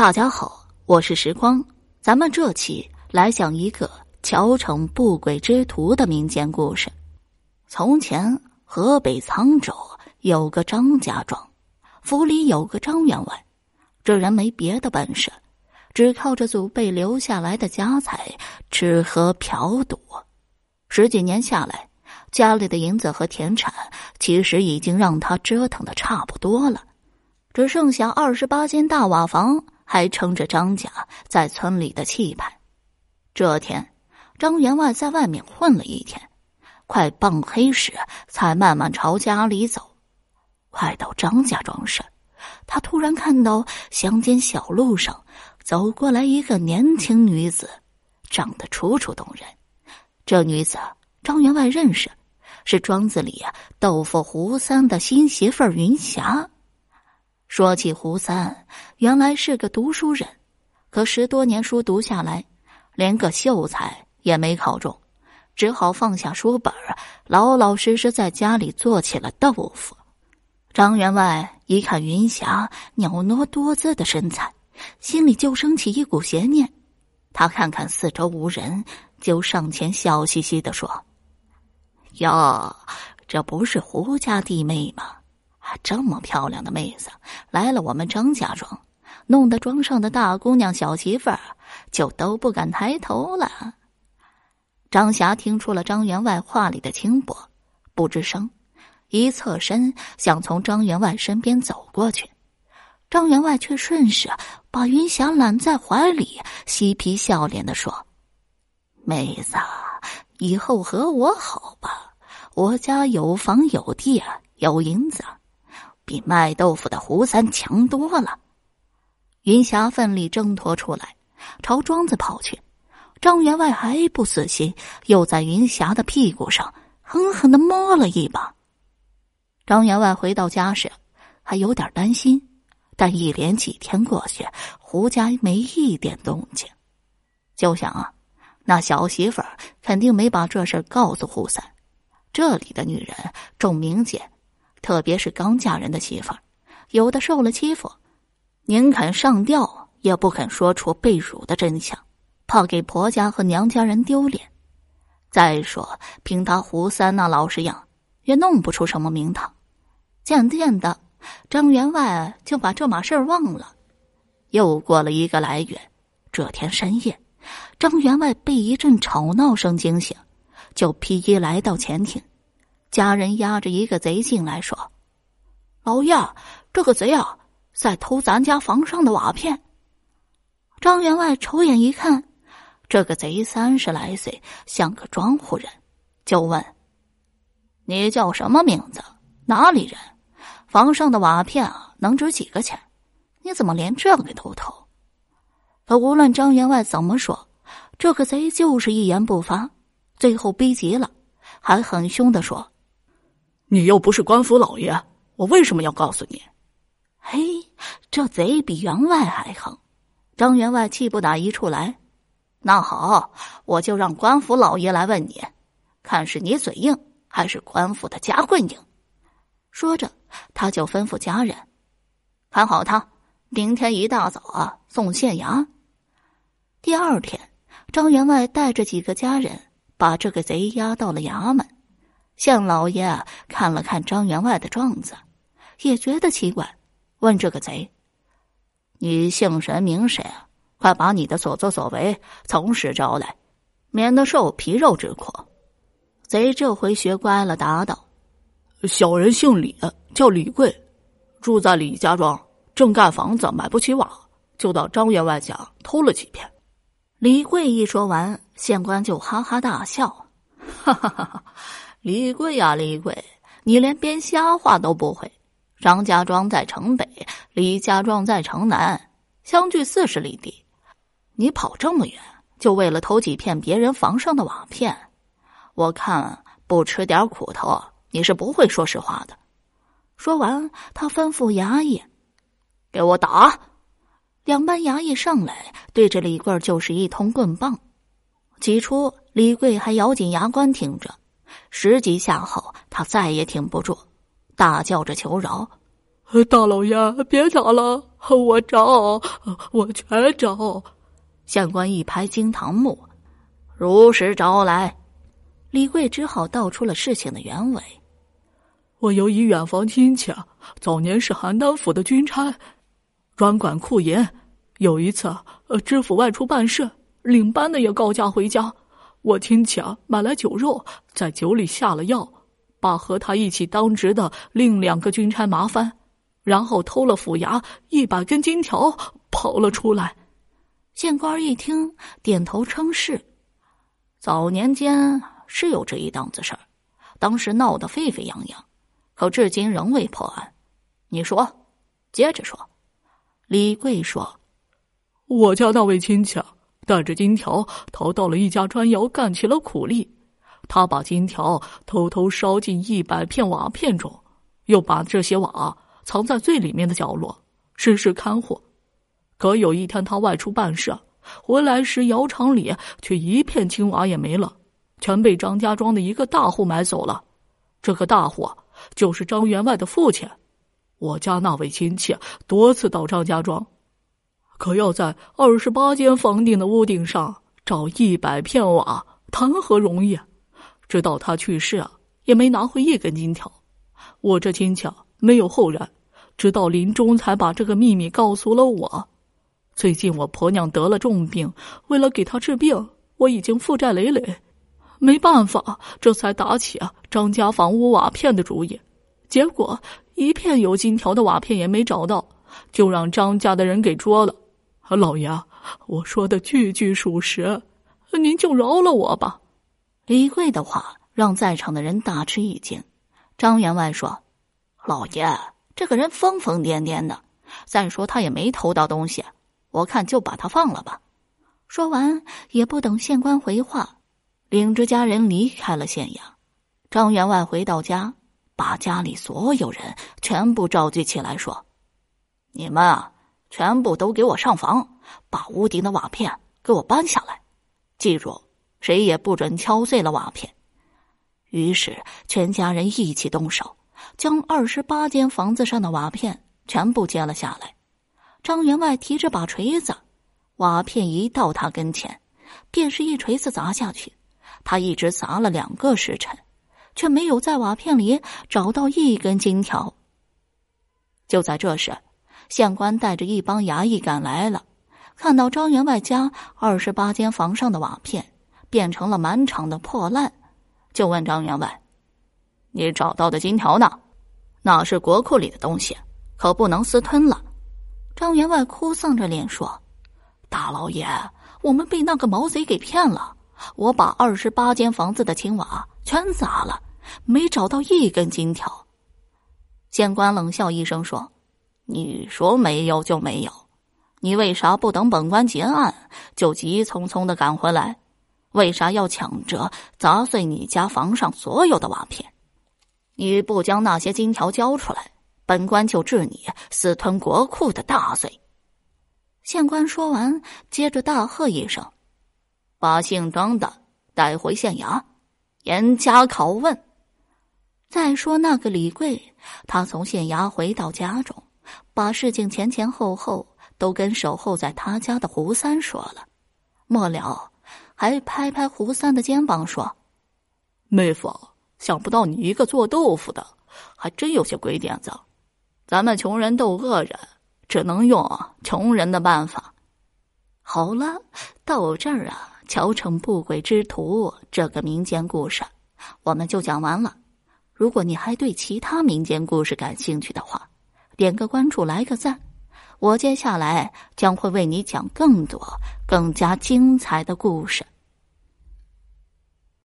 大家好，我是时光，咱们这期来讲一个乔城不轨之徒的民间故事。从前，河北沧州有个张家庄，府里有个张员外，这人没别的本事，只靠着祖辈留下来的家财吃喝嫖赌。十几年下来，家里的银子和田产其实已经让他折腾的差不多了。只剩下二十八间大瓦房，还撑着张家在村里的气派。这天，张员外在外面混了一天，快傍黑时才慢慢朝家里走。快到张家庄时，他突然看到乡间小路上走过来一个年轻女子，长得楚楚动人。这女子张员外认识，是庄子里呀豆腐胡三的新媳妇云霞。说起胡三，原来是个读书人，可十多年书读下来，连个秀才也没考中，只好放下书本老老实实在家里做起了豆腐。张员外一看云霞袅娜多姿的身材，心里就升起一股邪念。他看看四周无人，就上前笑嘻嘻的说：“哟，这不是胡家弟妹吗？”这么漂亮的妹子来了我们张家庄，弄得庄上的大姑娘小媳妇儿就都不敢抬头了。张霞听出了张员外话里的轻薄，不吱声，一侧身想从张员外身边走过去，张员外却顺势把云霞揽在怀里，嬉皮笑脸的说：“妹子，以后和我好吧，我家有房有地有银子。”比卖豆腐的胡三强多了。云霞奋力挣脱出来，朝庄子跑去。张员外还不死心，又在云霞的屁股上狠狠的摸了一把。张员外回到家时，还有点担心，但一连几天过去，胡家没一点动静，就想啊，那小媳妇儿肯定没把这事告诉胡三。这里的女人重名节。特别是刚嫁人的媳妇儿，有的受了欺负，宁肯上吊也不肯说出被辱的真相，怕给婆家和娘家人丢脸。再说，凭他胡三那老实样，也弄不出什么名堂。渐渐的，张员外就把这码事儿忘了。又过了一个来月，这天深夜，张员外被一阵吵闹声惊醒，就披衣来到前厅。家人押着一个贼进来，说：“老爷，这个贼啊，在偷咱家房上的瓦片。”张员外瞅眼一看，这个贼三十来岁，像个庄户人，就问：“你叫什么名字？哪里人？房上的瓦片啊，能值几个钱？你怎么连这个都偷？”可无论张员外怎么说，这个贼就是一言不发。最后逼急了，还很凶的说。你又不是官府老爷，我为什么要告诉你？嘿，这贼比员外还横！张员外气不打一处来。那好，我就让官府老爷来问你，看是你嘴硬，还是官府的家棍硬。说着，他就吩咐家人看好他，明天一大早啊送县衙。第二天，张员外带着几个家人把这个贼押到了衙门。县老爷看了看张员外的状子，也觉得奇怪，问这个贼：“你姓神名谁？快把你的所作所为从实招来，免得受皮肉之苦。”贼这回学乖了，答道：“小人姓李，叫李贵，住在李家庄，正盖房子，买不起瓦，就到张员外家偷了几片。”李贵一说完，县官就哈哈大笑：“哈哈哈哈！”李贵呀，李贵，你连编瞎话都不会。张家庄在城北，李家庄在城南，相距四十里地。你跑这么远，就为了偷几片别人房上的瓦片？我看不吃点苦头，你是不会说实话的。说完，他吩咐衙役：“给我打！”两班衙役上来，对着李贵就是一通棍棒。起初，李贵还咬紧牙关听着。十几下后，他再也挺不住，大叫着求饶：“大老爷，别打了，我找，我全找。县官一拍惊堂木，如实招来。李贵只好道出了事情的原委。我有一远房亲戚，早年是邯郸府的军差，专管库银。有一次，呃，知府外出办事，领班的也告假回家。我亲戚啊，买来酒肉，在酒里下了药，把和他一起当值的另两个军差麻烦，然后偷了府衙一百根金条，跑了出来。县官一听，点头称是。早年间是有这一档子事儿，当时闹得沸沸扬扬，可至今仍未破案。你说，接着说。李贵说。我家那位亲戚带着金条逃到了一家砖窑，干起了苦力。他把金条偷偷烧进一百片瓦片中，又把这些瓦藏在最里面的角落，时时看护。可有一天他外出办事，回来时窑厂里却一片青瓦也没了，全被张家庄的一个大户买走了。这个大户就是张员外的父亲。我家那位亲戚多次到张家庄。可要在二十八间房顶的屋顶上找一百片瓦，谈何容易？直到他去世啊，也没拿回一根金条。我这亲戚没有后人，直到临终才把这个秘密告诉了我。最近我婆娘得了重病，为了给她治病，我已经负债累累，没办法，这才打起啊张家房屋瓦片的主意。结果一片有金条的瓦片也没找到，就让张家的人给捉了。老爷，我说的句句属实，您就饶了我吧。李贵的话让在场的人大吃一惊。张员外说：“老爷，这个人疯疯癫癫的，再说他也没偷到东西，我看就把他放了吧。”说完，也不等县官回话，领着家人离开了县衙。张员外回到家，把家里所有人全部召集起来，说：“你们啊。”全部都给我上房，把屋顶的瓦片给我搬下来。记住，谁也不准敲碎了瓦片。于是，全家人一起动手，将二十八间房子上的瓦片全部揭了下来。张员外提着把锤子，瓦片一到他跟前，便是一锤子砸下去。他一直砸了两个时辰，却没有在瓦片里找到一根金条。就在这时。县官带着一帮衙役赶来了，看到张员外家二十八间房上的瓦片变成了满场的破烂，就问张员外：“你找到的金条呢？那是国库里的东西，可不能私吞了。”张员外哭丧着脸说：“大老爷，我们被那个毛贼给骗了，我把二十八间房子的青瓦全砸了，没找到一根金条。”县官冷笑一声说。你说没有就没有，你为啥不等本官结案就急匆匆的赶回来？为啥要抢着砸碎你家房上所有的瓦片？你不将那些金条交出来，本官就治你私吞国库的大罪！县官说完，接着大喝一声：“把姓张的带回县衙，严加拷问。”再说那个李贵，他从县衙回到家中。把事情前前后后都跟守候在他家的胡三说了，末了还拍拍胡三的肩膀说：“妹夫，想不到你一个做豆腐的，还真有些鬼点子。咱们穷人斗恶人，只能用穷人的办法。”好了，到这儿啊，《乔城不轨之徒》这个民间故事我们就讲完了。如果你还对其他民间故事感兴趣的话，点个关注，来个赞，我接下来将会为你讲更多、更加精彩的故事。